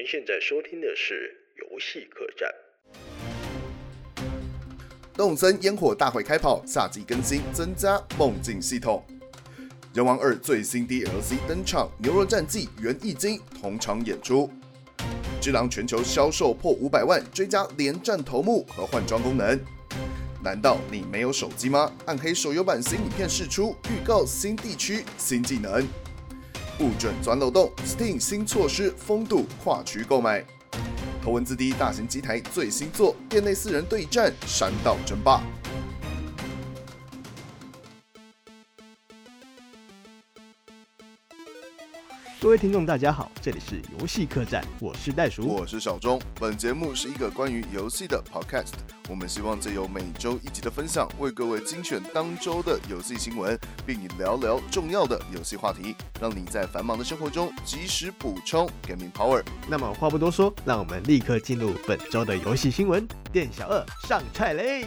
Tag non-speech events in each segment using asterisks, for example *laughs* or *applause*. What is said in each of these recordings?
您现在收听的是游戏客栈。动森烟火大会开跑，夏季更新增加梦境系统。人王二最新 DLC 登场，牛肉战记元义经同场演出。只狼全球销售破五百万，追加连战头目和换装功能。难道你没有手机吗？暗黑手游版新影片释出，预告新地区新技能。不准钻漏洞！Steam 新措施风度跨区购买。头文字 D 大型机台最新作，店内四人对战山道争霸。各位听众，大家好，这里是游戏客栈，我是袋鼠，我是小钟。本节目是一个关于游戏的 podcast，我们希望借由每周一集的分享，为各位精选当周的游戏新闻，并聊聊重要的游戏话题，让你在繁忙的生活中及时补充 gaming power。那么话不多说，让我们立刻进入本周的游戏新闻。店小二上菜嘞！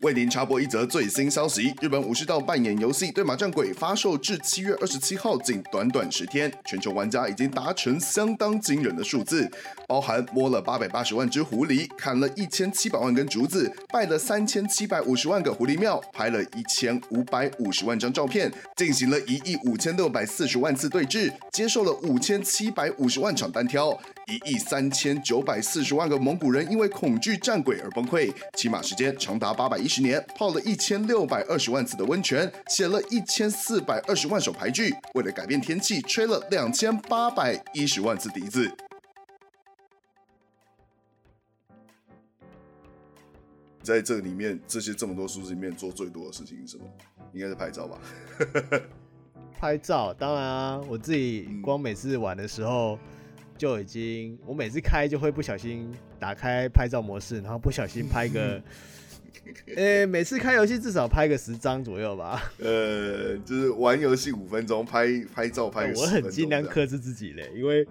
为您插播一则最新消息：日本武士道扮演游戏《对马战鬼》发售至七月二十七号，仅短短十天，全球玩家已经达成相当惊人的数字，包含摸了八百八十万只狐狸，砍了一千七百万根竹子，拜了三千七百五十万个狐狸庙，拍了一千五百五十万张照片，进行了一亿五千六百四十万次对峙，接受了五千七百五十万场单挑。一亿三千九百四十万个蒙古人因为恐惧战鬼而崩溃，骑马时间长达八百一十年，泡了一千六百二十万次的温泉，写了一千四百二十万首牌句，为了改变天气吹了两千八百一十万次笛子。在这里面，这些这么多数字里面做最多的事情是什么？应该是拍照吧？*laughs* 拍照，当然啊，我自己光每次玩的时候。嗯就已经，我每次开就会不小心打开拍照模式，然后不小心拍个，*laughs* 呃、欸，每次开游戏至少拍个十张左右吧。呃，就是玩游戏五分钟，拍拍照拍。我很尽量克制自己嘞，因为、嗯、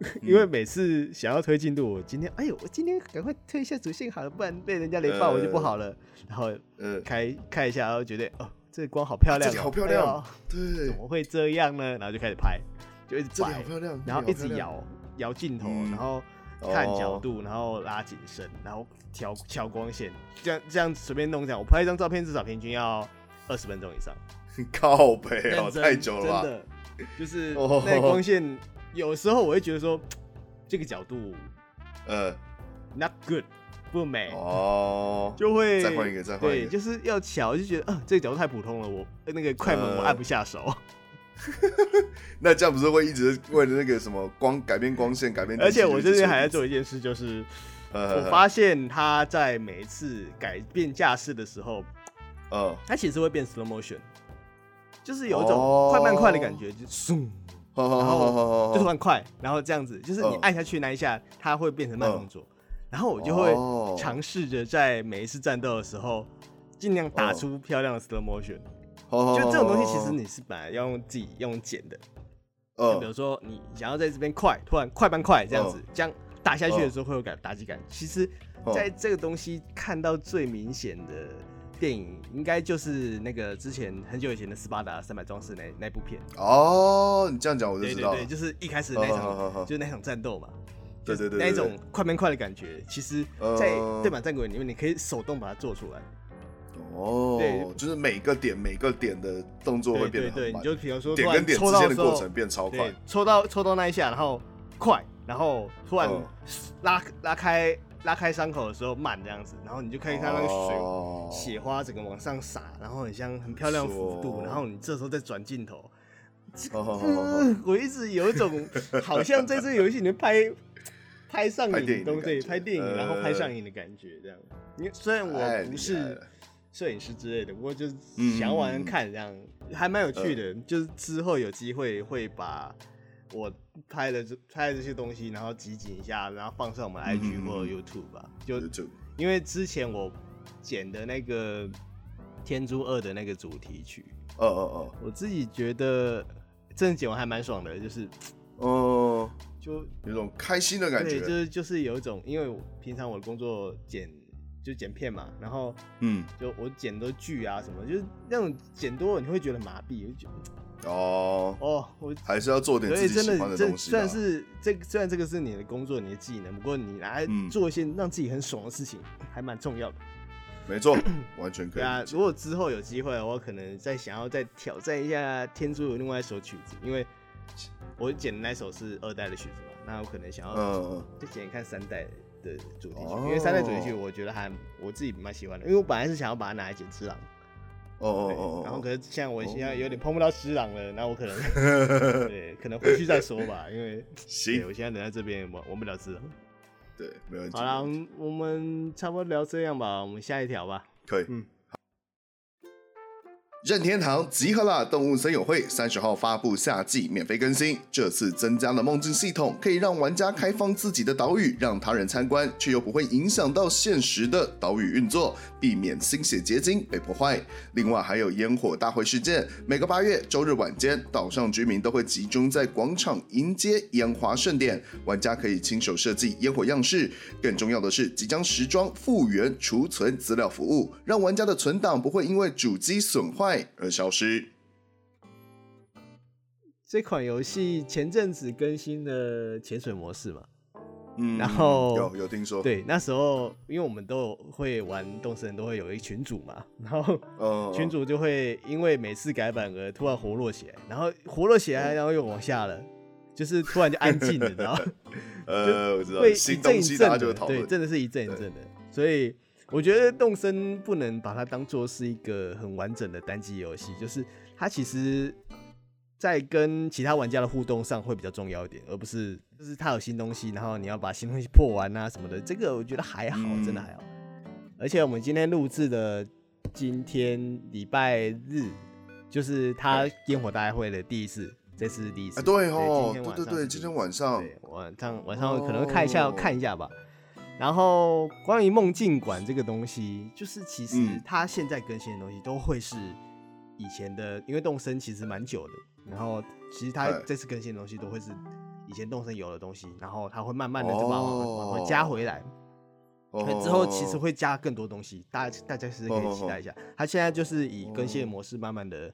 *laughs* 因为每次想要推进度，我今天哎呦，我今天赶快推一下主线好了，不然被人家雷爆我就不好了。呃、然后呃，开看一下，然后觉得哦，这个光好漂亮、喔，好漂亮，哎、对，怎么会这样呢？然后就开始拍。就一直摆，然后一直摇摇镜头，然后看角度，然后拉景深，然后调调光线，这样这样随便弄这样。我拍一张照片至少平均要二十分钟以上。*laughs* 靠北哦，太久了。真的，就是那光线，有时候我会觉得说这个角度，呃，not good，不美哦，就会再换一个，再换一个。对，就是要巧，就觉得啊，这个角度太普通了，我那个快门我按不下手。*laughs* 那这样不是会一直为了那个什么光改变光线改变？而且我最近还在做一件事，就是 *laughs* 我发现他在每一次改变架势的时候，呃，他其实会变 slow motion，就是有一种快慢快的感觉，就嗖，然后就突然快，然后这样子，就是你按下去那一下，它会变成慢动作，然后我就会尝试着在每一次战斗的时候，尽量打出漂亮的 slow motion。就这种东西，其实你是本来要用自己用剪的，就，比如说你想要在这边快，突然快半快这样子，这样打下去的时候会有感打击感。其实，在这个东西看到最明显的电影，应该就是那个之前很久以前的斯巴达三百壮士那那部片。哦，你这样讲我就知道了。对对对，就是一开始那场，就是那场战斗嘛。对对对，那一种快慢快的感觉，其实，在对马战鬼里面，你可以手动把它做出来。哦，对，就是每个点每个点的动作会变得很慢。对，对，对，你就比如说点跟点之间的过程变超快，抽到抽到那一下，然后快，然后突然拉拉开拉开伤口的时候慢这样子，然后你就可以看到那个水、哦、血花整个往上洒，然后很像很漂亮的幅度，然后你这时候再转镜头，*laughs* 我一直有一种 *laughs* 好像在这个游戏里面拍拍上瘾的东西，拍电影然后拍上瘾的感觉这样。因为虽然我不是。摄影师之类的，不过就是想要玩玩看，这样、嗯、还蛮有趣的。呃、就是之后有机会会把我拍的这拍的这些东西，然后集锦一下，然后放上我们 IG 或者 YouTube 吧。嗯、就、嗯、因为之前我剪的那个《天珠二》的那个主题曲，哦哦哦，我自己觉得真的剪完还蛮爽的，就是哦，就有种开心的感觉。对，就是就是有一种，因为我平常我的工作剪。就剪片嘛，然后嗯，就我剪的剧啊什么，就是那种剪多了你会觉得麻痹，就哦哦，我还是要做点自己喜欢的东西。虽然是这虽然这个是你的工作、你的技能，不过你来做一些让自己很爽的事情，嗯、还蛮重要的。没错，*coughs* 完全可以。对啊，如果之后有机会，我可能再想要再挑战一下天珠有另外一首曲子，因为我剪的那首是二代的曲子嘛，那我可能想要再剪一看三代的主题曲，嗯、因为三代主题曲我觉得还我自己蛮喜欢的，因为我本来是想要把它拿来剪之狼。哦哦哦，然后可是像我现在有点碰不到师朗了，那我可能 *laughs* 对，可能回去再说吧，因为行，我现在人在这边玩玩不了只狼。对，没问题。好了，我们差不多聊这样吧，我们下一条吧。可以。嗯。任天堂集合啦！动物森友会三十号发布夏季免费更新，这次增加了梦境系统，可以让玩家开放自己的岛屿，让他人参观，却又不会影响到现实的岛屿运作，避免心血结晶被破坏。另外还有烟火大会事件，每个八月周日晚间，岛上居民都会集中在广场迎接烟花盛典，玩家可以亲手设计烟火样式。更重要的是，即将时装复原储存资料服务，让玩家的存档不会因为主机损坏。而消失。这款游戏前阵子更新了潜水模式嘛，嗯，然后有有听说，对，那时候因为我们都会玩动森，都会有一群主嘛，*laughs* 然后群主就会因为每次改版而突然活络起来，然后活络起来，然后又往下了，就是突然就安静了，然后 *laughs* 呃，我知道，会一阵一阵的，对，真的是一阵一阵的，所以。我觉得动森不能把它当做是一个很完整的单机游戏，就是它其实，在跟其他玩家的互动上会比较重要一点，而不是就是它有新东西，然后你要把新东西破完啊什么的，这个我觉得还好，真的还好。而且我们今天录制的今天礼拜日，就是它烟火大会的第一次，这次是第一次。对哦，对对对，今天晚上，晚上晚上可能会看一下看一下吧。然后关于梦境馆这个东西，就是其实它现在更新的东西都会是以前的，因为动森其实蛮久的。然后其实它这次更新的东西都会是以前动森有的东西，然后它会慢慢的就把往回加回来。之后其实会加更多东西，大家大家是可以期待一下。它现在就是以更新的模式慢慢的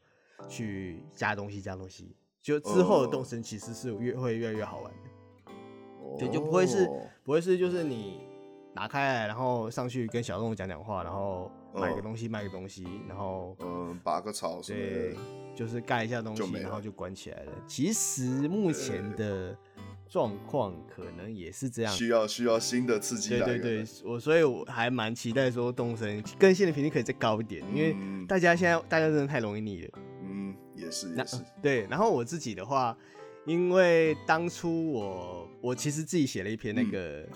去加东西加东西，就之后的动森其实是越会越来越好玩的。对，就不会是不会是就是你。打开来，然后上去跟小动物讲讲话，然后买个东西，卖个东西，然后嗯，拔个草，对，就是盖一下东西，然后就关起来了。其实目前的状况可能也是这样，需要需要新的刺激。对对对，我所以我还蛮期待说动森更新的频率可以再高一点，因为大家现在大家真的太容易腻了。嗯，也是也是。对，然后我自己的话，因为当初我我其实自己写了一篇那个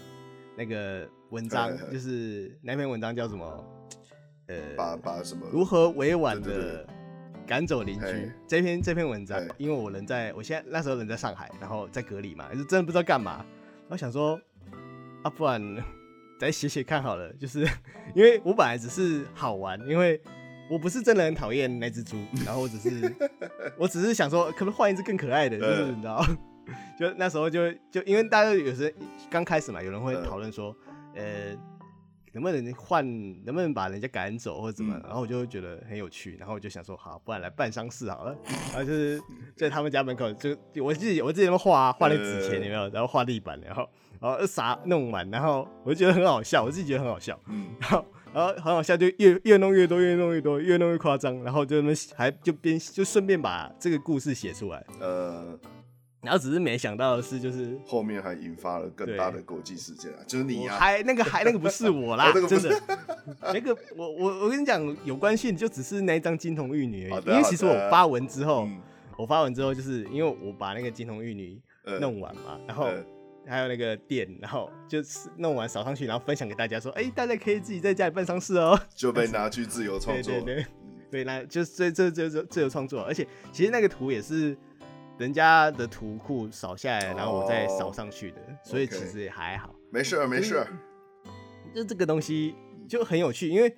那个。文章就是那篇文章叫什么？呃，把把什么？如何委婉的赶走邻居？这篇这篇文章，因为我人在，我现在那时候人在上海，然后在隔离嘛，就真的不知道干嘛。我想说，啊，不然 *laughs* 再写写看好了。就是 *laughs* 因为我本来只是好玩，因为我不是真的很讨厌那只猪，*laughs* 然后我只是我只是想说，可不可以换一只更可爱的？就是你知道，就那时候就就因为大家有时刚开始嘛，有人会讨论说。呃，能不能换？能不能把人家赶走或者怎么？嗯、然后我就会觉得很有趣，然后我就想说，好，不然来办丧事好了。*laughs* 然后就是在他们家门口，就我自己我自己那画画那纸钱有没有？然后画地板，然后然后啥弄完，然后我就觉得很好笑，我自己觉得很好笑。嗯，然后然后很好笑，就越越弄越多，越弄越多，越弄越夸张。然后就那么还就边就顺便把这个故事写出来。呃。然后只是没想到的是，就是 *laughs* 后面还引发了更大的国际事件啊！就是你啊，还那个还那个不是我啦，真的，那个我我我跟你讲有关系，就只是那一张金童玉女而已。因为其实我发文之后，我发文之后，就是因为我把那个金童玉女弄完嘛，然后还有那个店，然后就是弄完扫上去，然后分享给大家说，哎，大家可以自己在家里办丧事哦，就被拿去自由创作，对对对，对，那就是这这这自由创作，而且其实那个图也是。人家的图库扫下来，然后我再扫上去的，所以其实也还好。没事没事。就这个东西就很有趣，因为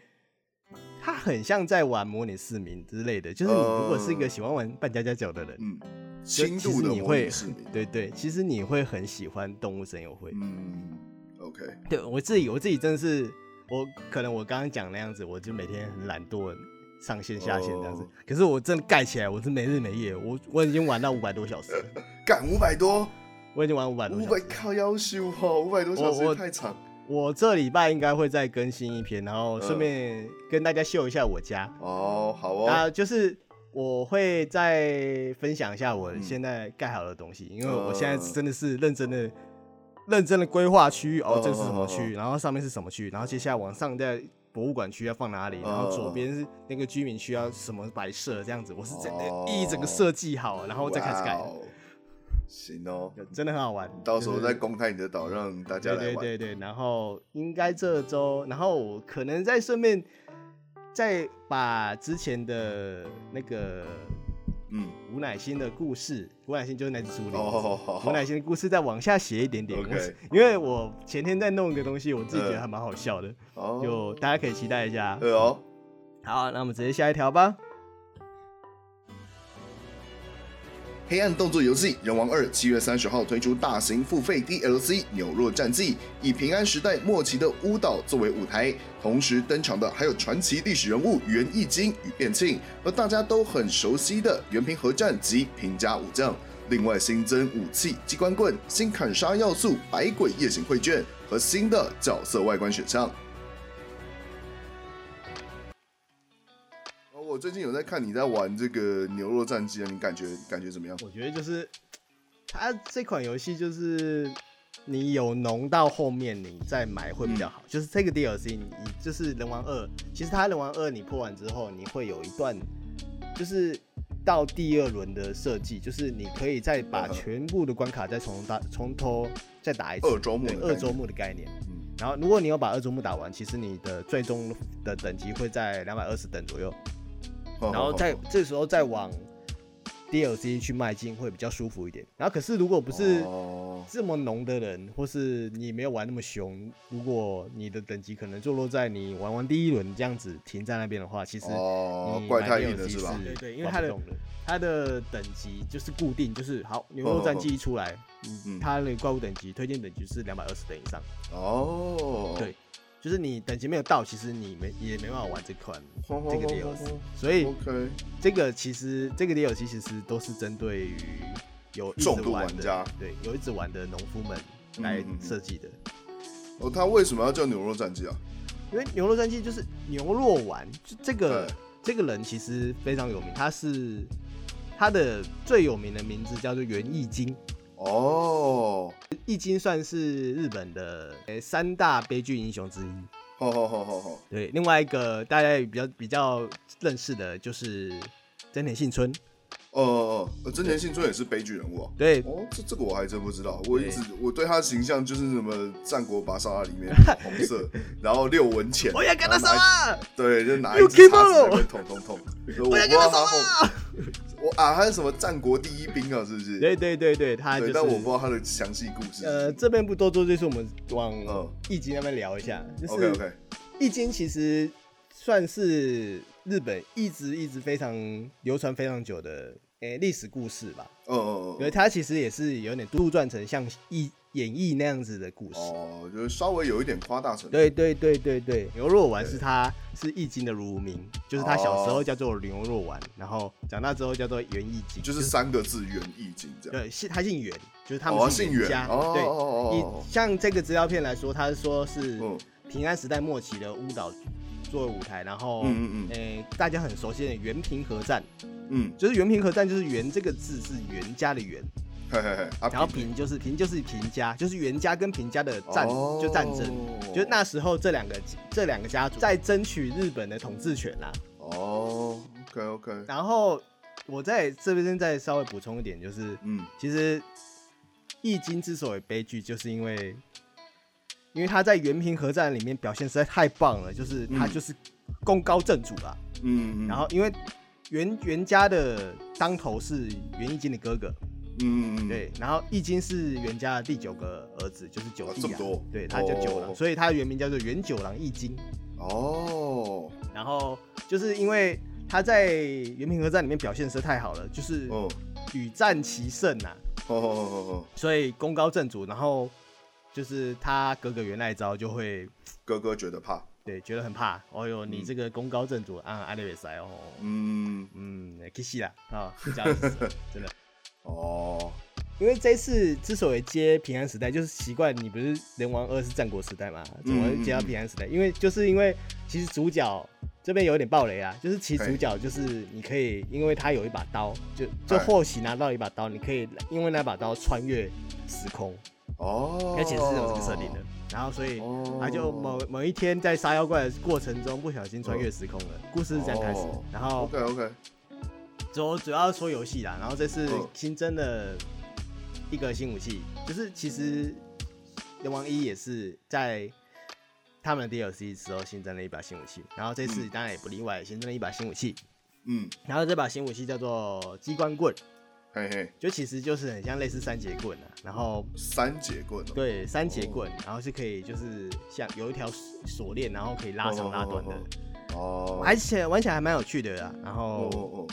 它很像在玩模拟市民之类的。就是你如果是一个喜欢玩扮家家酒的人，嗯，其实你会，对对，其实你会很喜欢动物神友会。嗯，OK。对我自己，我自己真的是，我可能我刚刚讲那样子，我就每天很懒惰。上线下线这样子。可是我真的盖起来，我是没日没夜，我我已经玩到五百多小时了，*laughs* 干五百多，我已经玩五百多小时，五百靠夭寿哦，五百多小时太长。我这礼拜应该会再更新一篇，然后顺便跟大家秀一下我家。哦，好哦。啊，就是我会再分享一下我现在盖好的东西，因为我现在真的是认真的。认真的规划区域哦，这是什么区域？然后上面是什么区域？然后接下来往上在博物馆区要放哪里？然后左边是那个居民区要什么摆设？这样子，我是真的一整个设计好，然后再开始改。行哦，真的很好玩。到时候再公开你的岛，让大家来玩。对对对，然后应该这周，然后我可能再顺便再把之前的那个。嗯，吴乃馨的故事，吴乃馨就是那只竹林。哦，吴乃馨的故事再往下写一点点。因为我前天在弄一个东西，我自己觉得还蛮好笑的，呃、就大家可以期待一下。对哦。好，那我们直接下一条吧。黑暗动作游戏《仁王二》七月三十号推出大型付费 DLC《纽若战记》，以平安时代末期的巫岛作为舞台，同时登场的还有传奇历史人物源义经与变庆，和大家都很熟悉的源平合战及平家武将。另外新增武器机关棍、新砍杀要素、百鬼夜行绘卷和新的角色外观选项。我最近有在看你在玩这个《牛肉战记》啊，你感觉感觉怎么样？我觉得就是它这款游戏就是你有农到后面你再买会比较好。嗯、就是这个 DLC，你就是人王二，其实它人王二你破完之后，你会有一段就是到第二轮的设计，就是你可以再把全部的关卡再从打从头再打一次。二周目，二周目的概念。嗯。然后如果你有把二周目打完，其实你的最终的等级会在两百二十等左右。然后在这时候再往 DLC 去迈进会比较舒服一点。然后可是如果不是这么浓的人，或是你没有玩那么凶，如果你的等级可能坐落在你玩完第一轮这样子停在那边的话，其实你买 DLC 是对对，因为它的它的。等级就是固定，就是好牛肉战绩一出来，嗯，它的怪物等级推荐等级是两百二十等以上。哦，对。就是你等级没有到，其实你没也没办法玩这款 *laughs* 这个 DLC，所以这个其实这个 DLC 其实都是针对于有重度玩家，对，有一直玩的农夫们来设计的。哦，他为什么要叫牛肉战记啊？因为牛肉战记就是牛肉丸，就这个这个人其实非常有名，他是他的最有名的名字叫做袁义经。哦，易经算是日本的诶三大悲剧英雄之一。哦哦哦哦哦。对，另外一个大家也比较比较认识的就是真田幸村。哦哦哦，真田信村也是悲剧人物啊。对，哦，这这个我还真不知道。我一直我对他的形象就是什么战国巴萨拉里面 *laughs* 红色，然后六文钱。我要跟他杀啊！对，就拿一支叉子在那边捅捅捅。我要跟他杀啊！我啊，他是什么战国第一兵啊？是不是？对对对对，他就是。但我不知道他的详细故事。呃，这边不多做，就是我们往易经那边聊一下。就是 OK OK。易经其实算是。日本一直一直非常流传非常久的诶历史故事吧，哦哦哦，因为它其实也是有点杜撰成像义演义那样子的故事，哦，就是稍微有一点夸大成分。对对对对对，牛肉丸是他是易经的乳名，就是他小时候叫做牛肉丸，然后长大之后叫做袁易经，就是三个字袁易经这样。对，姓他姓袁，就是他们姓源家。对，以像这个资料片来说，他是说是平安时代末期的乌岛。作为舞台，然后，嗯嗯嗯，诶、欸，大家很熟悉的原平和战，嗯，就是原平和战，就是源这个字是源家的源，嘿嘿嘿，然后平就是平就是平家，就是源家跟平家的战、哦、就战争，就是那时候这两个这两个家族在争取日本的统治权啦。哦，OK OK。然后我在这边再稍微补充一点，就是，嗯，其实易经之所以悲剧，就是因为。因为他在原平合战里面表现实在太棒了，就是他就是功高震主啦。嗯，然后因为袁袁家的当头是袁义经的哥哥。嗯嗯对，然后义经是袁家的第九个儿子，就是九弟啊。对，他叫九郎，所以他的原名叫做袁九郎义经。哦。然后就是因为他在原平和战里面表现实在太好了，就是屡战其胜呐。哦哦哦哦。所以功高震主，然后。就是他哥哥原来招就会，哥哥觉得怕，对，觉得很怕。哦呦，你这个功高震主啊，阿里维塞哦，嗯。嗯，可惜了啊，这样子真的。*laughs* 哦。因为这次之所以接平安时代，就是习惯你不是人王二是战国时代嘛，怎么会接到平安时代？因为就是因为其实主角这边有点暴雷啊，就是其实主角就是你可以，因为他有一把刀，就就或许拿到一把刀，你可以因为那把刀穿越时空哦，而且是有这个设定的。然后所以他就某某一天在杀妖怪的过程中不小心穿越时空了，故事是这样开始。然后 OK OK，主主要说游戏啦，然后这次新增的。一个新武器，就是其实仁王一也是在他们的 DLC 时候新增了一把新武器，然后这次当然也不例外，新增了一把新武器。嗯，然后这把新武器叫做机关棍，嘿嘿，就其实就是很像类似三节棍啊，然后三节棍，对，三节棍，然后是可以就是像有一条锁链，然后可以拉长拉短的，哦，而且玩起来还蛮有趣的啦。然后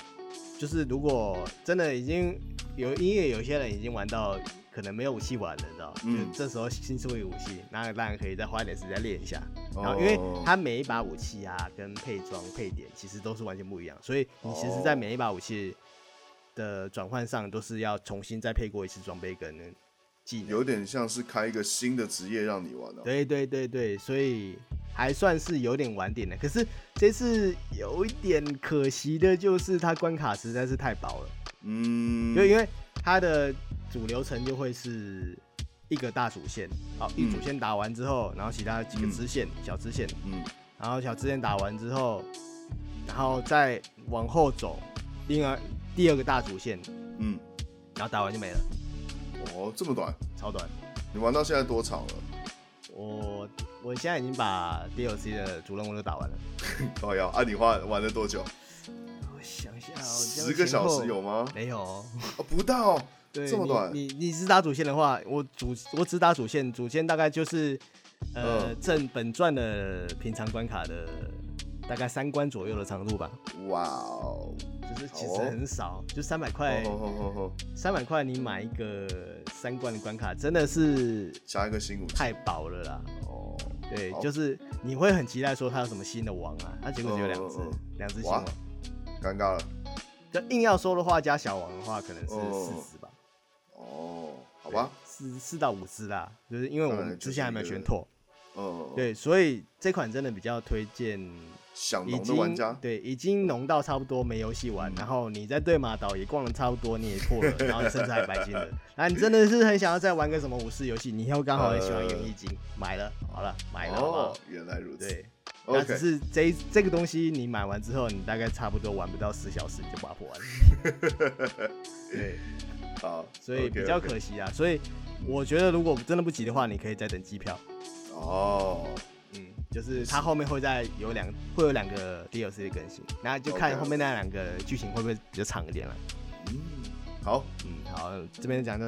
就是如果真的已经。有因为有些人已经玩到可能没有武器玩了，你知道？嗯，就这时候新出一个武器，那当然可以再花一点时间练一下。然后，因为它每一把武器啊，跟配装配点其实都是完全不一样，所以你其实，在每一把武器的转换上，都是要重新再配过一次装备跟技能。有点像是开一个新的职业让你玩的。对对对对，所以还算是有点晚点的。可是这次有一点可惜的就是，它关卡实在是太薄了。嗯，就因为它的主流程就会是一个大主线，好，一主线打完之后，然后其他几个支线、小支线，嗯，然后小支线打完之后，然后再往后走，另外第二个大主线，嗯，然后打完就没了。哦，这么短，超短。你玩到现在多长了？我我现在已经把 DLC 的主任务都打完了。*laughs* 哦要啊，你花玩了多久？想一下，十个小时有吗？没有，哦，不到，对，这么短。你你只打主线的话，我主我只打主线，主线大概就是呃正本传的平常关卡的大概三关左右的长度吧。哇哦，就是其实很少，就三百块，三百块你买一个三关的关卡，真的是加一个新武器太薄了啦。哦，对，就是你会很期待说它有什么新的王啊，它结果只有两只，两只新王。尴尬了，就硬要说的话，加小王的话，可能是四只吧。哦，好吧，四四到五只啦，就是因为我们之前还没有全拓。哦，对，所以这款真的比较推荐想农的玩家。对，已经浓到差不多没游戏玩，然后你在对马岛也逛了差不多，你也破了，*laughs* 然后甚至还白金了。那你真的是很想要再玩个什么武士游戏？你又刚好很喜欢元翼金，买了，好了，买了。哦，原来如此。对。那只是这这个东西，你买完之后，你大概差不多玩不到十小时，你就把它破完了。*laughs* 对，好，所以比较可惜啊。所以我觉得，如果真的不急的话，你可以再等机票。哦，嗯，就是它后面会再有两会有两个 DLC 的更新，那就看后面那两个剧情会不会比较长一点了。嗯，好，嗯，好，这边讲到。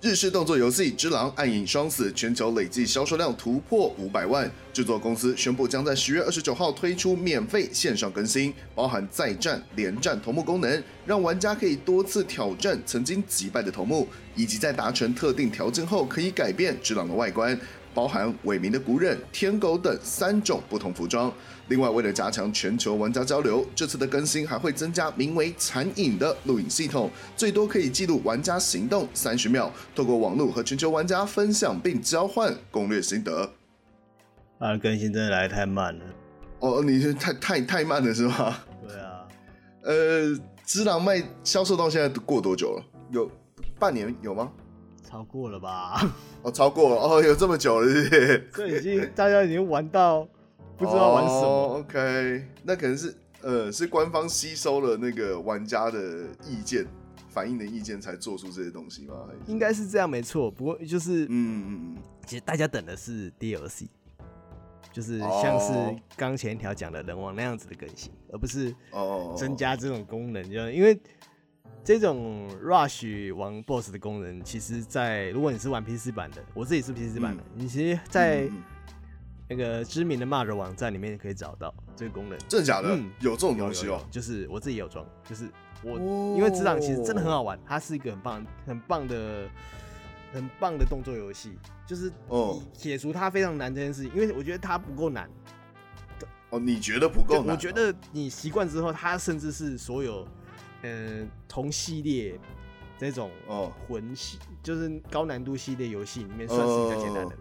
日式动作游戏《之狼：暗影双死》全球累计销售量突破五百万，制作公司宣布将在十月二十九号推出免费线上更新，包含再战、连战头目功能，让玩家可以多次挑战曾经击败的头目，以及在达成特定条件后可以改变之狼的外观。包含伟明的古忍、天狗等三种不同服装。另外，为了加强全球玩家交流，这次的更新还会增加名为“残影”的录影系统，最多可以记录玩家行动三十秒，透过网络和全球玩家分享并交换攻略心得。啊，更新真的来太慢了。哦，你是太太太慢了是吗？对啊。*laughs* 呃，只狼卖销售到现在过多久了？有半年有吗？超过了吧？哦，超过了哦，有这么久了是是？*laughs* 这已经大家已经玩到不知道玩什么。Oh, OK，那可能是呃，是官方吸收了那个玩家的意见、反映的意见才做出这些东西吗？应该是这样，没错。不过就是，嗯嗯嗯，其实大家等的是 DLC，就是像是刚前一条讲的人王那样子的更新，而不是哦增加这种功能，就因为。这种 rush 玩 boss 的功能，其实，在如果你是玩 PC 版的，我自己是 PC 版的，嗯、你其实，在那个知名的骂人网站里面可以找到这个功能。真的假的？嗯、有这种东西哦？就是我自己有装，就是我、哦、因为只狼其实真的很好玩，它是一个很棒、很棒的很棒的动作游戏，就是哦，解除它非常难这件事情，因为我觉得它不够难。哦，你觉得不够难？我觉得你习惯之后，它甚至是所有嗯、呃、同系列这种哦魂系，就是高难度系列游戏里面算是比较简单的。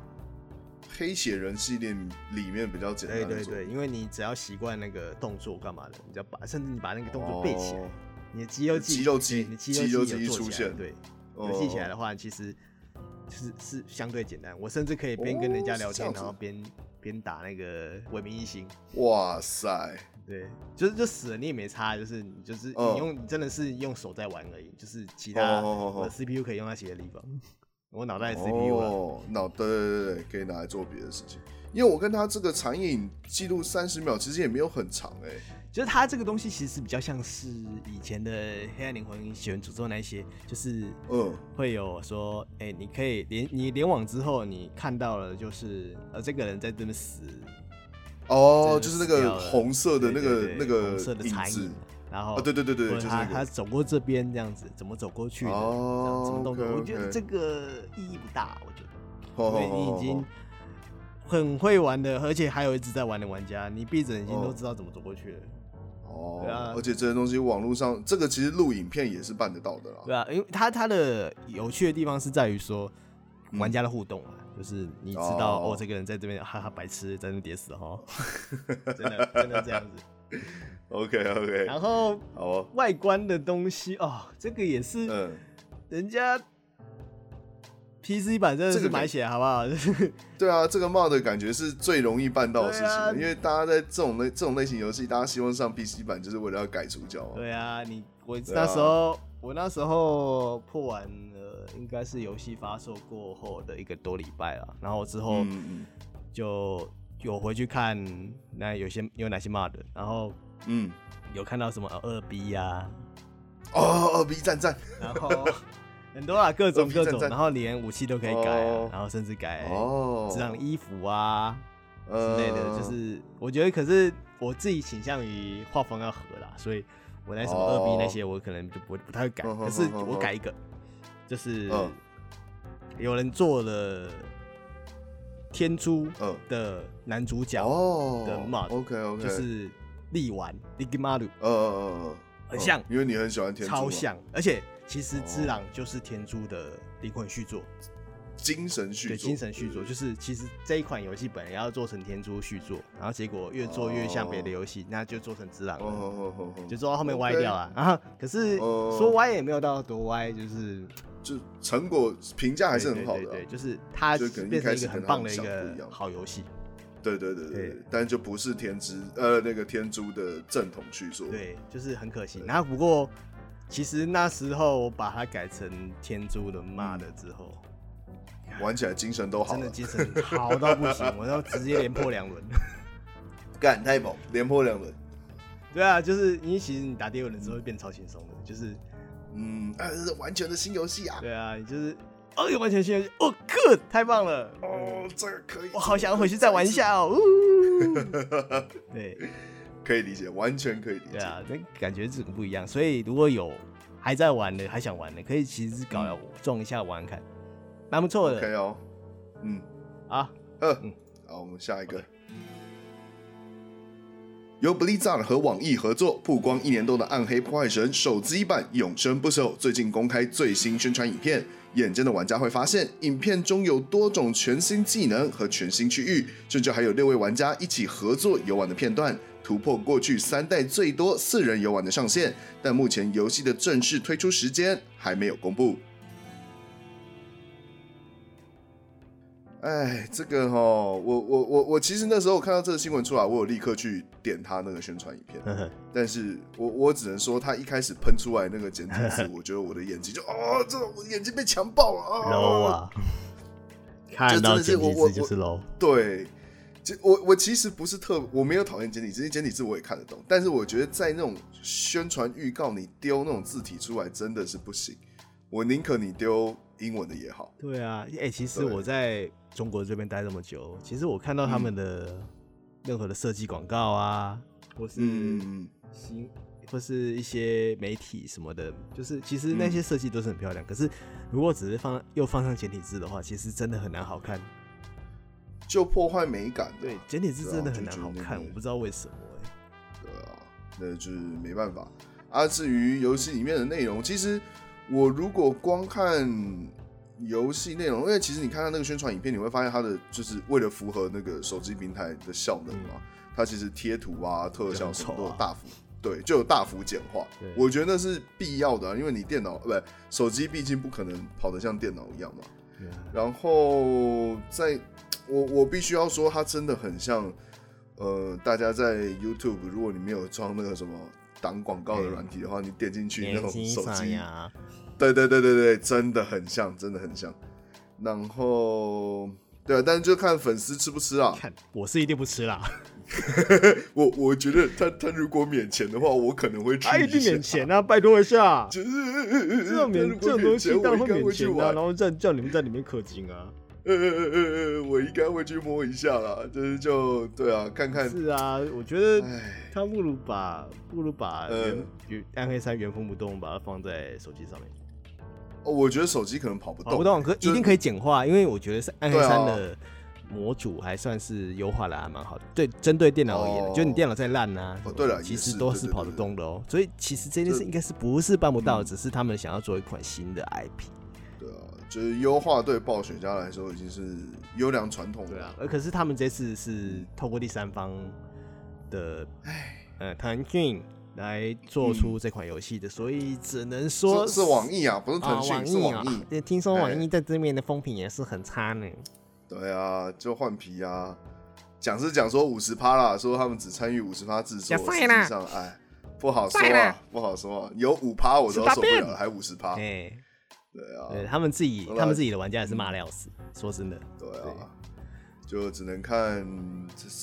黑血人系列里面比较简单。对对对，因为你只要习惯那个动作干嘛的，你只要把甚至你把那个动作背起来，哦、你的肌肉记肌肉肌，你肌肉记一出现，对，有记起来的话，其实是是相对简单。我甚至可以边跟人家聊天，哦、然后边边打那个文明一星。哇塞，对，就是就死了你也没差，就是你就是你用、哦、你真的是用手在玩而已，就是其他我的 CPU 可以用在其他地方。*laughs* 我脑袋 CPU 哦，脑对对对对，可以拿来做别的事情。因为我跟他这个长影记录三十秒，其实也没有很长哎、欸。就是他这个东西其实比较像是以前的黑暗灵魂、血源诅咒那一些，就是嗯，会有说，哎、欸，你可以连你联网之后，你看到了就是呃这个人在这边死。哦，就是那个红色的那个那个红色的残影。然后，对对对对对，他他走过这边这样子，怎么走过去的？哦，什么动作？我觉得这个意义不大，我觉得，因为你已经很会玩的，而且还有一直在玩的玩家，你闭着眼睛都知道怎么走过去了。哦，对啊，而且这些东西网络上这个其实录影片也是办得到的啦。对啊，因为它它的有趣的地方是在于说玩家的互动啊，就是你知道哦，这个人在这边哈哈白痴，在那跌死哈，*laughs* 真的真的这样子。OK OK，然后好哦，外观的东西哦，这个也是，人家 PC 版真的是买起来好不好？*laughs* 对啊，这个 mod 感觉是最容易办到的事情，因为大家在这种类这种类型游戏，大家希望上 PC 版，就是为了要改主角。对啊，你我那时候我那时候破完了，应该是游戏发售过后的一个多礼拜了，然后之后就。有回去看，那有些有哪些 mod，然后嗯，有看到什么二 B 呀，哦，二 B 战战，*laughs* 然后很多啊，各种各种，然后连武器都可以改啊，然后甚至改哦，这样衣服啊之类的，就是我觉得，可是我自己倾向于画风要合啦，所以我那什么二 B 那些我可能就不不太会改，可是我改一个，就是有人做了。天珠的男主角的 mod，OK OK，就是力丸力吉马鲁，嗯嗯嗯，很像，因为你很喜欢天珠，超像，而且其实之狼就是天珠的灵魂续作，精神续作，对，精神续作，就是其实这一款游戏本来要做成天珠续作，然后结果越做越像别的游戏，那就做成只狼了，就做到后面歪掉了，然后可是说歪也没有到多歪，就是。就成果评价还是很好的，啊，对，就是它就变成一个很棒的一个好游戏。对对对对，对但就不是天之呃那个天珠的正统续作。对，就是很可惜。对。然后不过，其实那时候我把它改成天珠的 mod 之后，玩起来精神都好，真的精神好到不行，我要直接连破两轮，*laughs* 干太猛，连破两轮。对啊，就是因为其实你打第二轮之后会变超轻松的，就是。嗯，啊，这是完全的新游戏啊！对啊，你就是，哦，有完全新游戏，哦，good，太棒了！哦，这个可以，我好想回去再玩一下哦。*laughs* 对，可以理解，完全可以理解。对啊，那感觉这个不一样，所以如果有还在玩的，还想玩的，可以其实搞要撞一下玩看，蛮不错的。可以哦。嗯，啊，嗯，好，我们下一个。由 Blizzard 和网易合作曝光一年多的《暗黑破坏神》手机版永生不朽，最近公开最新宣传影片。眼尖的玩家会发现，影片中有多种全新技能和全新区域，甚至还有六位玩家一起合作游玩的片段，突破过去三代最多四人游玩的上限。但目前游戏的正式推出时间还没有公布。哎，这个哈，我我我我其实那时候看到这个新闻出来，我有立刻去点他那个宣传影片，但是我我只能说，他一开始喷出来那个简体字，我觉得我的眼睛就哦，这种我的眼睛被强暴了啊，low 啊，看到简体字就是 low。对，就我我其实不是特，我没有讨厌简体字，简体字我也看得懂，但是我觉得在那种宣传预告你丢那种字体出来真的是不行，我宁可你丢英文的也好。对啊，哎、欸，其实我在。中国这边待这么久，其实我看到他们的任何的设计广告啊，或是新或是一些媒体什么的，就是其实那些设计都是很漂亮。嗯、可是如果只是放又放上简体字的话，其实真的很难好看，就破坏美感。对，简体字真的很难好看，我不知道为什么哎、欸。对啊，那就是没办法。啊，至于游戏里面的内容，其实我如果光看游戏内容，因为其实你看他那个宣传影片，你会发现它的就是为了符合那个手机平台的效能嘛，它、嗯、其实贴图啊、特效什么都有大幅。对，就有大幅简化，我觉得那是必要的、啊，因为你电脑不手机，毕竟不可能跑得像电脑一样嘛。然后在，我我必须要说，它真的很像，呃，大家在 YouTube，如果你没有装那个什么挡广告的软体的话，你点进去那种手机，对对对对对，真的很像，真的很像。然后，对啊，但是就看粉丝吃不吃啊。看，我是一定不吃啦。*laughs* 我我觉得他他如果免钱的话，我可能会去。他一定免钱啊！拜托一下，就是这种免这种东西当然会免钱啊，然后再叫你们在里面氪金啊。呃呃呃呃，我应该会去摸一下啦，就是就对啊，看看。是啊，我觉得他不如把不如把原原暗黑三原封不动把它放在手机上面。哦，我觉得手机可能跑不动，跑不动，可一定可以简化，因为我觉得是暗黑三的。模组还算是优化的还蛮好的，对，针对电脑而言，就你电脑再烂啊，对了，其实都是跑得动的哦。所以其实这件事应该是不是办不到，只是他们想要做一款新的 IP。是优化对暴雪家来说已经是优良传统了。对啊，而可是他们这次是透过第三方的，呃，腾讯来做出这款游戏的，所以只能说是网易啊，不是腾讯，是网易。对，听说网易在这边的风评也是很差呢。对啊，就换皮啊，讲是讲说五十趴啦，说他们只参与五十趴制作，实际上哎，不好说啊，不好说啊，有五趴我都受不了，还五十趴，哎，对啊，对他们自己，他们自己的玩家也是骂的要死，说真的，对啊，就只能看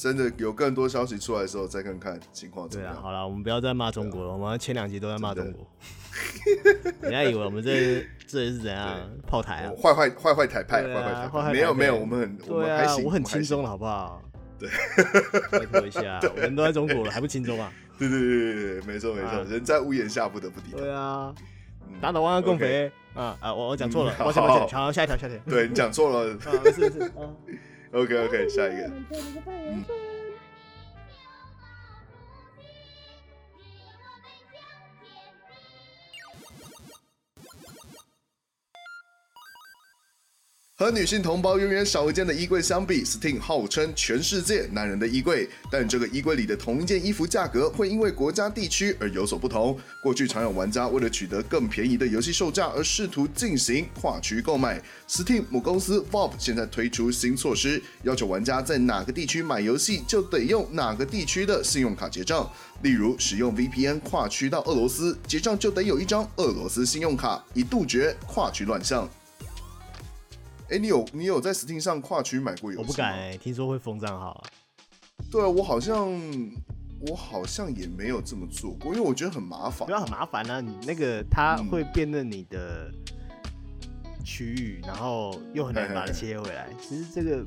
真的有更多消息出来的时候再看看情况怎么样。对啊，好了，我们不要再骂中国了，我们前两集都在骂中国，人家 *laughs* 以为我们这。这是怎样炮台啊？坏坏坏坏台派，坏坏台派。没有没有，我们很我们还行，我很轻松了，好不好？对，拜托一下，*laughs* 我们都在中国了，还不轻松啊？对对对对对，没错没错，人在屋檐下不得不低头。对啊，打倒万恶共匪啊啊！我我讲错了，抱歉抱歉，好，下一条下一条。对你讲错了，*laughs* 是是是，OK OK，下一个。和女性同胞永远少一件的衣柜相比，Steam 号称全世界男人的衣柜。但这个衣柜里的同一件衣服价格会因为国家地区而有所不同。过去常有玩家为了取得更便宜的游戏售价而试图进行跨区购买。Steam 母公司 Valve 现在推出新措施，要求玩家在哪个地区买游戏就得用哪个地区的信用卡结账。例如，使用 VPN 跨区到俄罗斯结账就得有一张俄罗斯信用卡，以杜绝跨区乱象。哎、欸，你有你有在 Steam 上跨区买过游戏吗？我不敢哎、欸，听说会封账号啊。对啊，我好像我好像也没有这么做过，因为我觉得很麻烦。不要很麻烦啊，你那个它会辨认你的区域，嗯、然后又很难把它切回来。嘿嘿嘿，其实这个，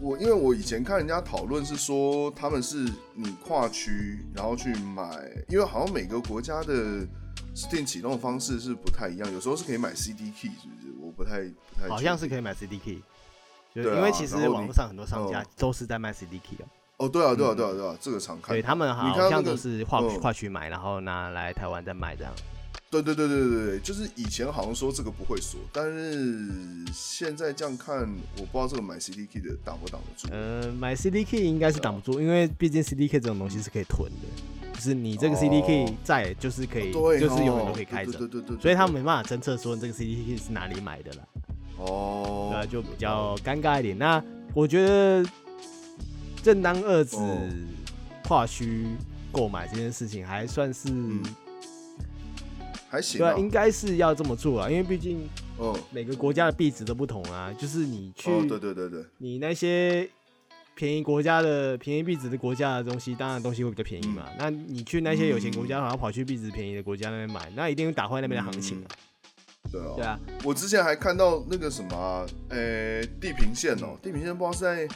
我因为我以前看人家讨论是说，他们是你跨区然后去买，因为好像每个国家的 Steam 启动方式是不太一样，有时候是可以买 CD key，是不是？不太，不太好像是可以买 CD key，就因为其实网络上很多商家都是在卖 CD key 的。哦，对啊，对啊，对啊，对啊，这个常看。对他们好像都是跨跨区买，然后拿来台湾再卖这样。对对对对对对，就是以前好像说这个不会锁，但是现在这样看，我不知道这个买 CD key 的挡不挡得住。嗯，买 CD key 应该是挡不住，因为毕竟 CD key 这种东西是可以囤的。就是你这个 CD key 在，就是可以，就是永远都可以开着。对对对。所以他们没办法侦测说你这个 CD key 是哪里买的了。哦。对啊，就比较尴尬一点。那我觉得，正当二子跨区购买这件事情还算是，还行。对啊，应该是要这么做啊，因为毕竟，哦，每个国家的币值都不同啊。就是你去，对对对对，你那些。便宜国家的便宜币值的国家的东西，当然东西会比较便宜嘛。嗯、那你去那些有钱国家，好像跑去币值便宜的国家那边买，那一定会打坏那边的行情啊。对啊，对啊。我之前还看到那个什么、啊，呃、欸，地平线哦、喔，地平线不知道是在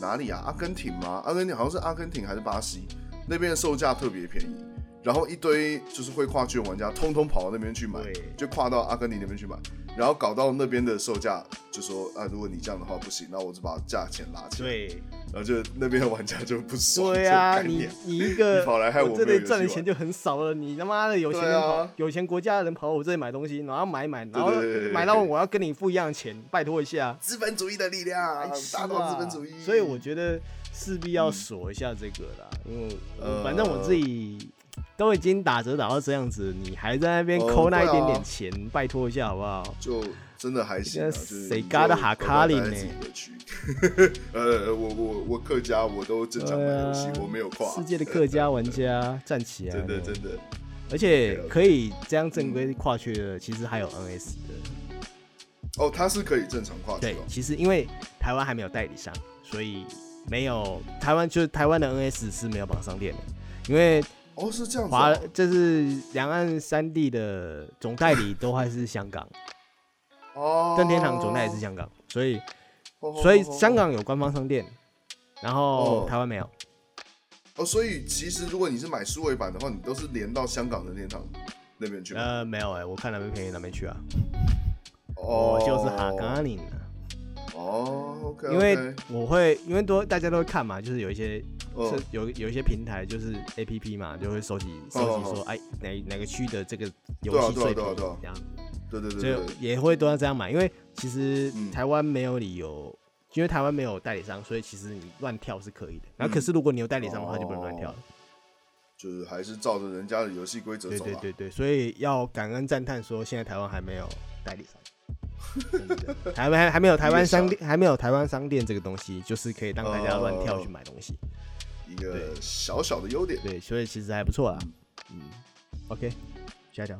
哪里啊？阿根廷吗？阿根廷好像是阿根廷还是巴西那边的售价特别便宜。然后一堆就是会跨区的玩家，通通跑到那边去买，就跨到阿根廷那边去买，然后搞到那边的售价就说啊，如果你这样的话不行，那我就把价钱拉起来。对，然后就那边的玩家就不爽。对啊，你你一个你跑来害我，我这里赚的钱就很少了，你他妈的有钱人跑，啊、有钱国家的人跑我这里买东西，然后买买，然后买到我要跟你付一样的钱，拜托一下。资本主义的力量，大到资本主义。所以我觉得势必要锁一下这个啦，嗯、因为反正我自己。都已经打折打到这样子，你还在那边抠那一点点钱，拜托一下好不好？就真的还行、啊。谁嘎的哈卡林呢？*laughs* 呃，我我我客家我都正常玩游戏，我没有跨。世界的客家玩家 *laughs* 站起来！真的真的。而且可以这样正规跨区的，其实还有 NS 的。哦，它是可以正常跨区。对，其实因为台湾还没有代理商，所以没有台湾就是台湾的 NS 是没有绑商店的，因为。哦，是这样子。华，就是两岸三地的总代理都还是香港。哦。任天堂总代理是香港，所以，所以香港有官方商店，然后台湾没有。哦，所以其实如果你是买数位版的话，你都是连到香港任天堂那边去。呃，没有哎，我看哪边便宜哪边去啊。哦。我就是哈嘎林。哦，OK。因为我会，因为多大家都会看嘛，就是有一些。是有有一些平台就是 A P P 嘛，就会收集收集说，哎，哪哪个区的这个游戏最便宜这样，对对对，就也会都要这样买，因为其实台湾没有理由，因为台湾没有代理商，所以其实你乱跳是可以的。然后可是如果你有代理商的话，就不能乱跳了，就是还是照着人家的游戏规则走。对对对对，所以要感恩赞叹说，现在台湾还没有代理商，*laughs* 还没还没有台湾商店，还没有台湾商店这个东西，就是可以让大家乱跳去买东西。一个小小的优点，对，所以其实还不错啊。嗯，OK，下一条。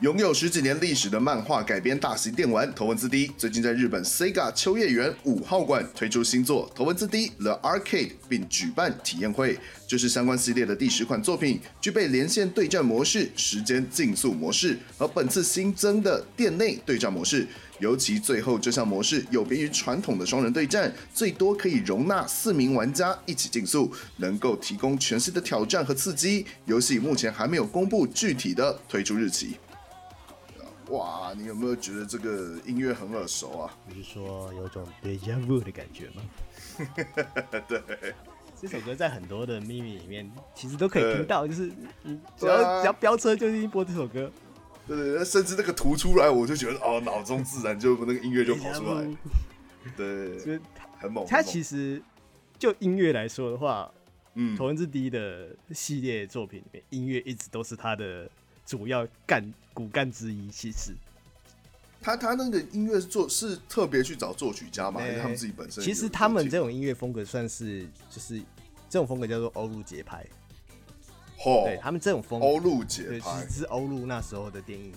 拥有十几年历史的漫画改编大型电玩《头文字 D》，最近在日本 Sega 秋叶原五号馆推出新作《头文字 D The Arcade》，并举办体验会。这是相关系列的第十款作品，具备连线对战模式、时间竞速模式和本次新增的店内对战模式。尤其最后这项模式有别于传统的双人对战，最多可以容纳四名玩家一起竞速，能够提供全新的挑战和刺激。游戏目前还没有公布具体的推出日期。哇，你有没有觉得这个音乐很耳熟啊？你是说有种 Deja Vu 的感觉吗？*laughs* 对，这首歌在很多的秘密里面其实都可以听到，就是你只要、啊、只要飙车就一播这首歌。对对对，甚至那个图出来，我就觉得哦，脑中自然就那个音乐就跑出来。对，就是很猛。它其实就音乐来说的话，嗯，《头文字 D》的系列作品里面，音乐一直都是它的主要干骨干之一。其实，他他那个音乐是做是特别去找作曲家嘛，还是他们自己本身？其实他们这种音乐风格算是就是这种风格叫做欧陆节拍。Oh, 对他们这种风欧陆节拍，其实是欧陆那时候的电影，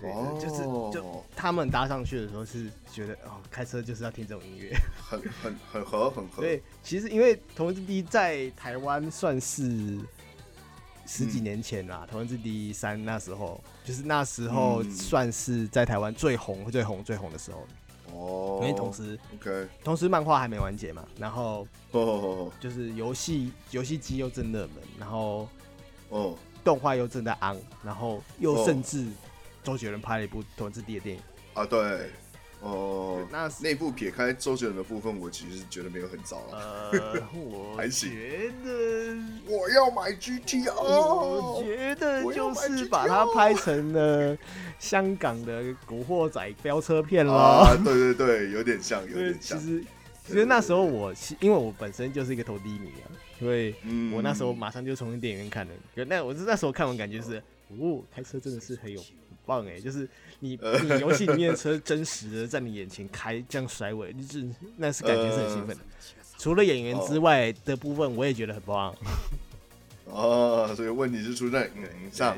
对，oh. 就是就他们搭上去的时候是觉得哦，开车就是要听这种音乐，很很很合很合。对，其实因为《头文字 D》在台湾算是十几年前啦，嗯《头文字 D 三》那时候就是那时候算是在台湾最红、最红、最红的时候。哦，因为同时，OK，同时漫画还没完结嘛，然后哦，就是游戏游戏机又正热门，然后哦，动画又正在昂，然后又甚至周杰伦拍了一部《头文字 D》的电影。啊，对。哦，那内部撇开周杰伦的部分，我其实觉得没有很糟了。呃，我 *laughs* 还行。觉得我要买 GTR，我觉得就是把它拍成了香港的古惑仔飙车片了。啊，对对对，有点像，有点像。其实，其实那时候我，因为我本身就是一个投低迷啊，所以我那时候马上就冲进电影院看了。那我是那时候看完感觉是，哦，开车真的是很有。棒哎，就是你你游戏里面的车真实的在你眼前开这样甩尾，就是那是感觉是很兴奋的。除了演员之外的部分，我也觉得很棒。哦，所以问题是出在演员上。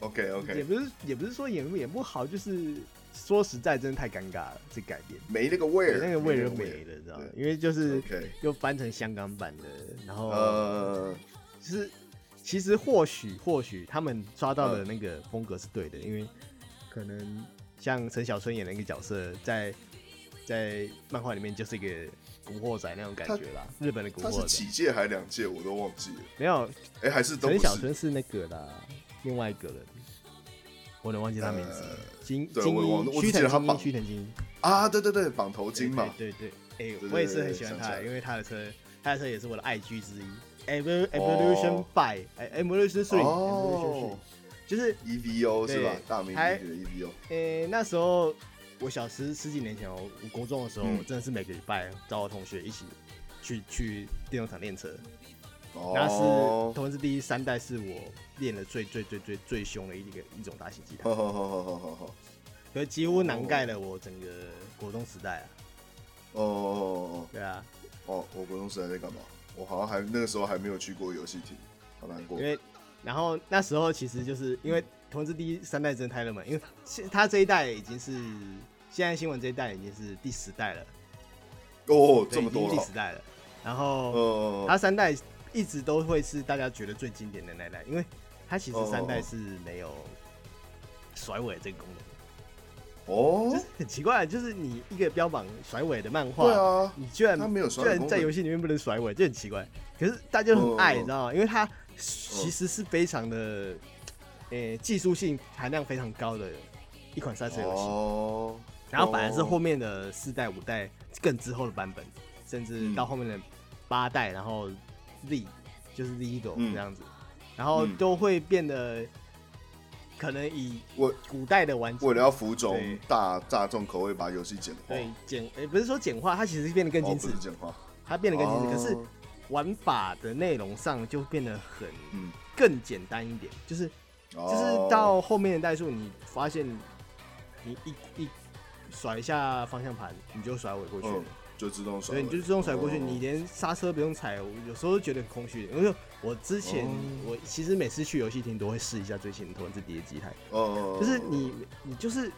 OK OK，也不是也不是说演不演不好，就是说实在真的太尴尬了，这改编没那个味儿，那个味儿没了，知道吗？因为就是又翻成香港版的，然后呃，就是。其实或许或许他们抓到的那个风格是对的，因为可能像陈小春演的那个角色，在在漫画里面就是一个古惑仔那种感觉啦，日本的古惑仔。他是几届还两届，我都忘记了。没有，哎、欸，还是陈小春是那个啦，另外一个人，我能忘记他名字。金金一，须藤金一，须藤金一啊，对对对，绑头巾嘛，对对对，哎，我也是很喜欢他，因为他的车，他的车也是我的爱车之一。Evolution Five，哎，Evolution Three，就是 EVO 是吧？大名鼎鼎的 EVO。哎，那时候我小十十几年前哦，我国中的时候，我真的是每个礼拜找我同学一起去去电动厂练车。那是头文字 D 三代，是我练的最最最最最凶的一个一种大型机台。可几乎囊盖了我整个国中时代啊！哦哦哦哦，对啊，哦，我国中时代在干嘛？我好像还那个时候还没有去过游戏厅，好难过。因为然后那时候其实就是因为同志第一三代真的太热门，因为现他这一代已经是现在新闻这一代已经是第十代了。哦，这么多第十代了。然后他三代一直都会是大家觉得最经典的那一代，因为他其实三代是没有甩尾这个功能。哦，就是很奇怪，就是你一个标榜甩尾的漫画，对啊，你居然他没有甩，居然在游戏里面不能甩尾，就很奇怪。可是大家都很爱，你知道吗？因为它其实是非常的，诶，技术性含量非常高的一款赛车游戏。哦。然后反而是后面的四代、五代更之后的版本，甚至到后面的八代，然后 Z 就是 Legal 这样子，然后都会变得。可能以我古代的玩家为了要服众大大众口味，把游戏简化。对，简诶、欸，不是说简化，它其实是变得更精致。简化，它变得更精致，可是玩法的内容上就变得很更简单一点。就是就是到后面的代数，你发现你一一甩一下方向盘，你就甩尾过去了。就自动甩，对，你就自动甩过去，你连刹车不用踩，我有时候都觉得很空虚。因为我之前我其实每次去游戏厅都会试一下最新的头文字 D 的机台，哦，就是你你就是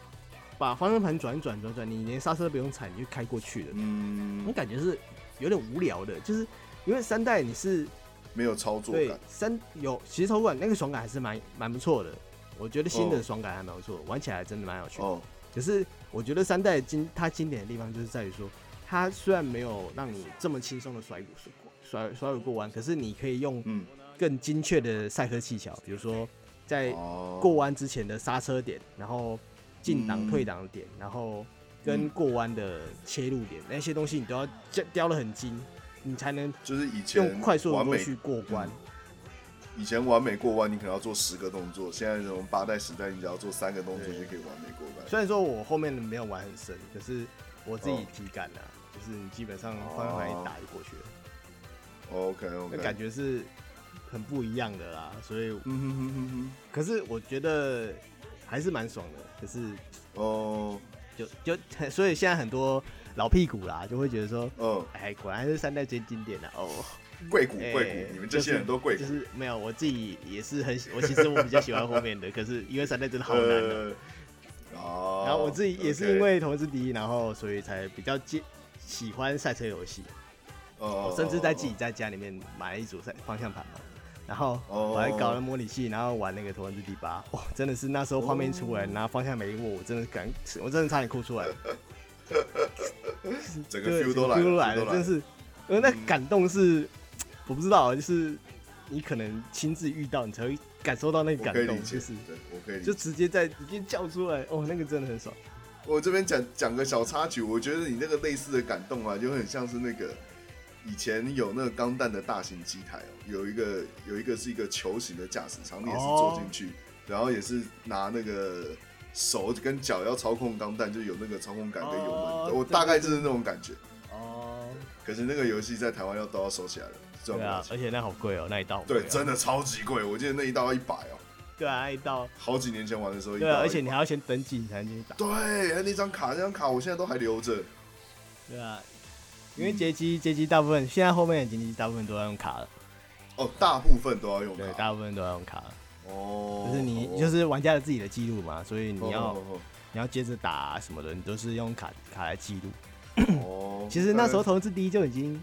把方向盘转转转转，你连刹车都不用踩，你就开过去了。嗯，我感觉是有点无聊的，就是因为三代你是没有操作感，三有其实操作感那个爽感还是蛮蛮不错的，我觉得新的爽感还蛮不错，玩起来真的蛮有趣的。哦，可是我觉得三代经它经典的地方就是在于说。它虽然没有让你这么轻松的甩骨甩甩尾过弯，可是你可以用更精确的赛车技巧，比如说在过弯之前的刹车点，然后进档退档的点，然后跟过弯的切入点，那些东西你都要雕的很精，你才能就是以前用快速的过去过关。以前完美过弯你可能要做十个动作，现在这种八代十代你只要做三个动作就可以完美过关。虽然说我后面没有玩很深，可是我自己体感啊。就是你基本上方向盘一打就过去了。OK OK，那感觉是很不一样的啦。所以，嗯哼哼哼哼。可是我觉得还是蛮爽的。可是，哦，就就所以现在很多老屁股啦，就会觉得说，嗯，哎，果然是三代最经典的哦。贵骨贵骨，你们这些人都贵骨。就是没有，我自己也是很，我其实我比较喜欢后面的。可是因为三代真的好难的。哦。然后我自己也是因为头文字 D，然后所以才比较接。喜欢赛车游戏，我甚至在自己在家里面买了一组赛方向盘嘛，然后我还搞了模拟器，然后玩那个头文字 D 八。哇，真的是那时候画面出来，然后方向盘一握，我真的感，我真的差点哭出来。*laughs* 了，整个 feel 都来了，真的是，因为那感动是我不知道，就是你可能亲自遇到，你才会感受到那个感动，就是，我可以，就直接在直接叫出来，哦，那个真的很爽。我这边讲讲个小插曲，我觉得你那个类似的感动啊，就很像是那个以前有那个钢弹的大型机台哦，有一个有一个是一个球形的驾驶舱，你也是坐进去，然后也是拿那个手跟脚要操控钢弹，就有那个操控杆跟油门，我大概就是那种感觉。哦。可是那个游戏在台湾要都要收起来了，对啊，而且那好贵哦，那一道。对，真的超级贵，我记得那一道要一百哦。对啊，一道好几年前玩的时候，对啊，而且你还要先登记你才能进去打。对，那张卡，那张卡我现在都还留着。对啊，因为街机街机大部分现在后面的街机大部分都要用卡了。哦，大部分都要用卡。对，大部分都要用卡。哦。就是你就是玩家的自己的记录嘛，所以你要你要接着打什么的，你都是用卡卡来记录。哦。其实那时候投资第一就已经。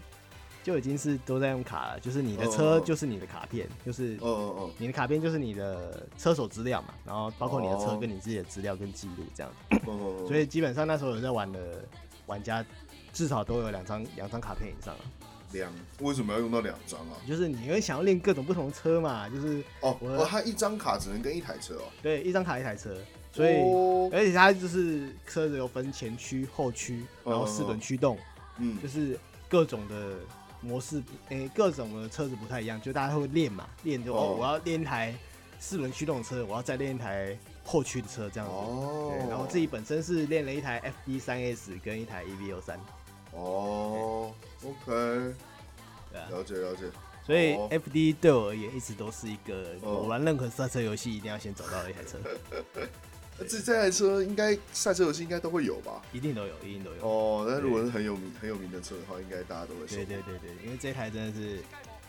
就已经是都在用卡了，就是你的车就是你的卡片，就是哦哦你的卡片就是你的车手资料嘛，然后包括你的车跟你自己的资料跟记录这样。子，所以基本上那时候有在玩的玩家至少都有两张两张卡片以上啊。两为什么要用到两张啊？就是你会想要练各种不同的车嘛，就是哦哦，他一张卡只能跟一台车哦。对，一张卡一台车，所以、哦、而且它就是车子有分前驱、后驱，然后四轮驱动，嗯，就是各种的模式，诶、欸，各种的车子不太一样，就大家会练嘛，练就哦，我要练一台四轮驱动车，我要再练一台后驱的车这样子。哦，对，然后自己本身是练了一台 FD 三 S 跟一台 EVO 三。哦、啊，了解了解。所以 FD 对我而言一直都是一个我玩任何赛车游戏一定要先找到的一台车。*laughs* 这这台车应该赛车游戏应该都会有吧？一定都有，一定都有。哦，那如果是很有名很有名的车的话，应该大家都会。对对对对，因为这台真的是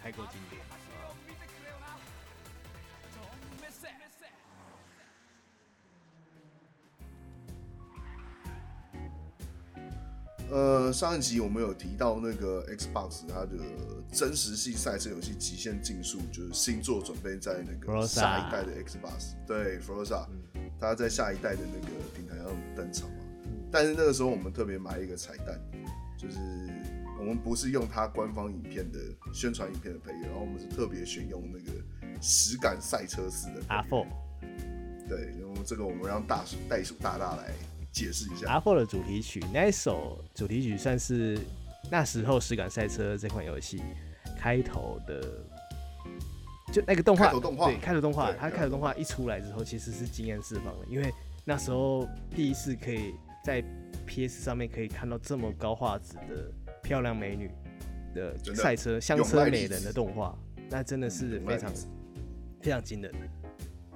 太过经典。呃，上一集我们有提到那个 Xbox 它的真实系赛车游戏《极限竞速》，就是新作准备在那个下一代的 Xbox，对，Forza，它在下一代的那个平台上登场嘛。但是那个时候我们特别买一个彩蛋，就是我们不是用它官方影片的宣传影片的配乐，然后我们是特别选用那个实感赛车式的 R4。对，然后这个我们让大袋鼠大大来。解释一下，R4 的主题曲那一首主题曲算是那时候实感赛车这款游戏开头的，就那个动画，对，开头动画，它开头动画一出来之后，其实是惊艳四方的，因为那时候第一次可以在 PS 上面可以看到这么高画质的漂亮美女的赛车香车美人的动画，那真的是非常非常惊人。的，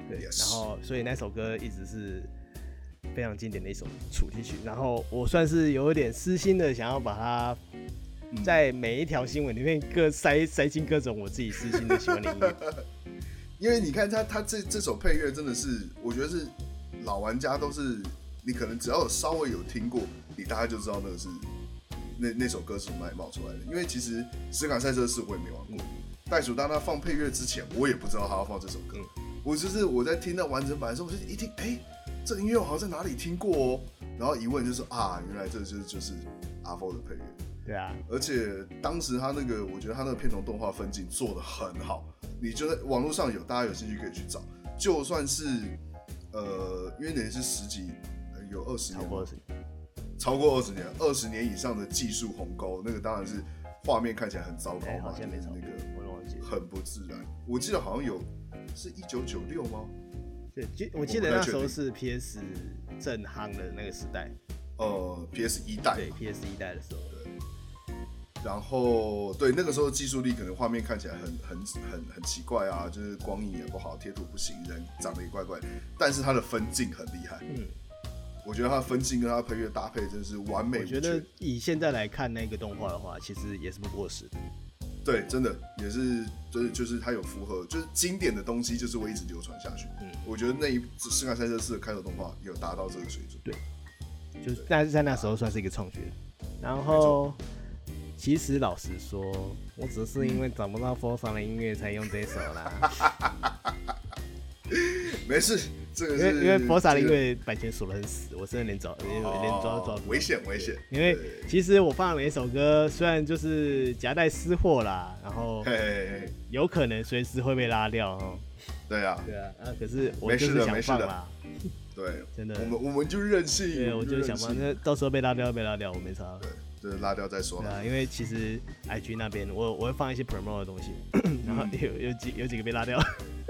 对，然后所以那首歌一直是。非常经典的一首主题曲，然后我算是有一点私心的，想要把它在每一条新闻里面各塞塞进各种我自己私心的喜欢的音乐。*laughs* 因为你看他他这这首配乐真的是，我觉得是老玩家都是，你可能只要有稍微有听过，你大概就知道那个是那那首歌是从哪里冒出来的。因为其实实卡赛车是我也没玩过，袋鼠当他放配乐之前，我也不知道他要放这首歌。我就是我在听到完整版的时候，我就一听，哎、欸。这音乐我好像在哪里听过哦，然后一问就是啊，原来这就是就是 R4 的配乐。对啊，而且当时他那个，我觉得他那个片头动画分镜做的很好，你就在网络上有，大家有兴趣可以去找。就算是呃，因为那是十几，有二十年，超过二十年，超过二十年，二十年以上的技术鸿沟，那个当然是画面看起来很糟糕嘛，就是那个很不自然。我记得好像有是一九九六吗？对，记我记得那时候是 PS 正夯的那个时代，呃，PS 一代，对，PS 一代的时候，对。然后，对，那个时候技术力可能画面看起来很很很很奇怪啊，就是光影也不好，贴图不行，人长得也怪怪。但是它的分镜很厉害，嗯，我觉得它的分镜跟它配乐搭配真是完美。我觉得以现在来看那个动画的话，其实也是不过时的。对，真的也是，就是就是它有符合，就是经典的东西，就是会一直流传下去。嗯，我觉得那一次《实感赛车四》的开头动画有达到这个水准。对，就是但是在那时候算是一个创举。然后，其实老实说，我只是因为找不到 Forza 的音乐才用这首啦。*laughs* *laughs* 没事。这个因为因为 Forza 的音乐版权锁得很死，我真的连找连连抓都抓不。危险危险！因为其实我放的每一首歌，虽然就是夹带私货啦，然后有可能随时会被拉掉哦。对啊，对啊，啊可是我就是想放啦。对，*laughs* 真的。我们我们就任性。对，我就是想放，那到时候被拉掉被拉掉，我没差。对，就是拉掉再说。对啊，因为其实 IG 那边我我会放一些 promo 的东西，*laughs* 然后有有几有几个被拉掉。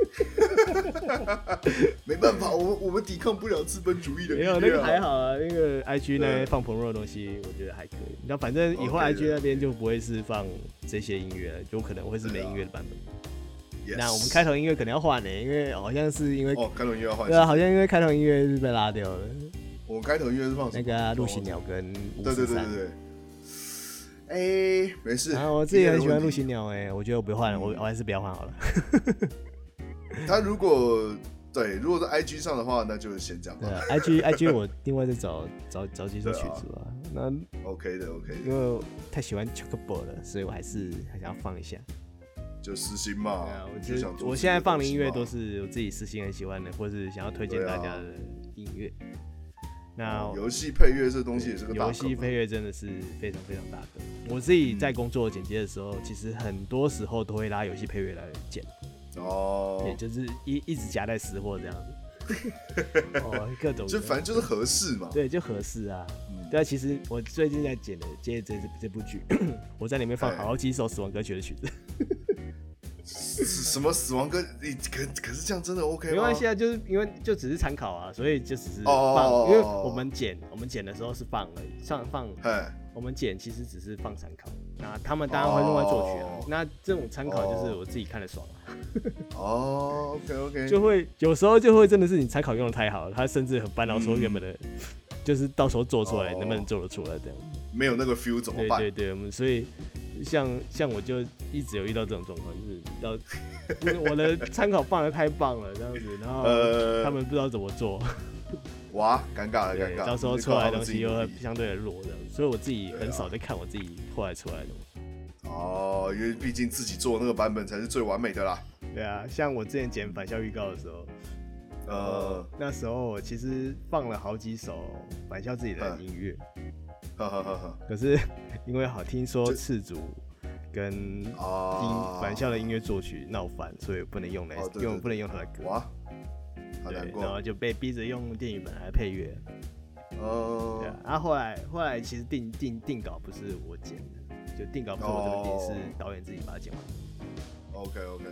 *laughs* 没办法，我们我们抵抗不了资本主义的。没有那个还好啊，那个 IG 那边放朋友的东西，我觉得还可以。那反正以后 IG 那边就不会是放这些音乐了，就可能会是没音乐的版本。那我们开头音乐可能要换呢，因为好像是因为哦，开头音乐要换。对啊，好像因为开头音乐是被拉掉了。我们开头音乐是放那个陆行鸟跟对对对对对。哎，没事。啊，我自己很喜欢陆行鸟哎，我觉得我不换了，我我还是不要换好了。*laughs* 他如果对，如果在 IG 上的话，那就先讲。对，IG IG 我另外再找找找几首曲子吧。那 OK 的 OK 的。因为太喜欢 Chocobo 了，所以我还是还想要放一下。就私心嘛。对啊，我就想我现在放的音乐都是我自己私心很喜欢的，或是想要推荐大家的音乐。那游戏配乐这东西也是个大。游戏配乐真的是非常非常大的。我自己在工作剪接的时候，其实很多时候都会拉游戏配乐来剪。哦，也就是一一直夹带私货这样子。*laughs* 哦，各种就反正就是合适嘛。对，就合适啊。嗯、对啊，其实我最近在剪的接这这部剧，我在里面放好几首死亡歌曲的曲子。*laughs* 什么死亡歌？你可可是这样真的 OK 吗？没关系啊，就是因为就只是参考啊，所以就只是放。Oh, 因为我们剪我们剪的时候是放了上放。我们剪其实只是放参考，那他们当然会另外作曲啊。Oh. 那这种参考就是我自己看的爽啊。哦、oh,，OK *laughs* OK，就会有时候就会真的是你参考用的太好了，他甚至很烦恼说原本的，*laughs* 就是到时候做出来能不能做得出来这样。没有那个 feel 怎么办？对对对，我们所以。像像我就一直有遇到这种状况，就是要我的参考放的太棒了这样子，然后 *laughs* 他们不知道怎么做，哇，尴尬了，尴尬，到时候出来的东西又会相对的弱的，所以我自己很少在看我自己后来出来的东西。哦，因为毕竟自己做的那个版本才是最完美的啦。对啊，像我之前剪返校预告的时候，呃，那时候我其实放了好几首返校自己的音乐。呵呵呵呵，可是因为好听说赤足跟音返校的音乐作曲闹翻，所以不能用来用，不能用他的歌。哇，好难过。然后就被逼着用电影本来配乐。哦。对啊，然后后来后来其实定定定稿不是我剪的，就定稿不是我这边剪，是导演自己把它剪完。OK OK。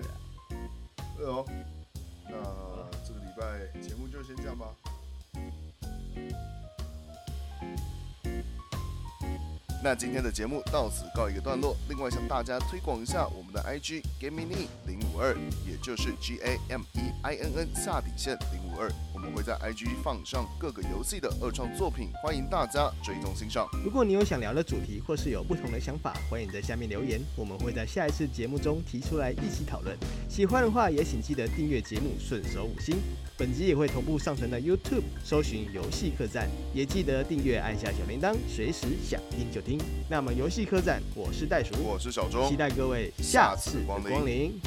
对哦。那这个礼拜节目就先这样吧。那今天的节目到此告一个段落。另外向大家推广一下我们的 IG Gaming 零五二，也就是 G A M E I N N 下底线零五二。我们会在 IG 放上各个游戏的二创作品，欢迎大家追踪欣赏。如果你有想聊的主题，或是有不同的想法，欢迎在下面留言，我们会在下一次节目中提出来一起讨论。喜欢的话，也请记得订阅节目，顺手五星。本集也会同步上传到 YouTube，搜寻游戏客栈，也记得订阅，按下小铃铛，随时想听就听。那么游戏客栈，我是袋鼠，我是小钟，期待各位下次光临。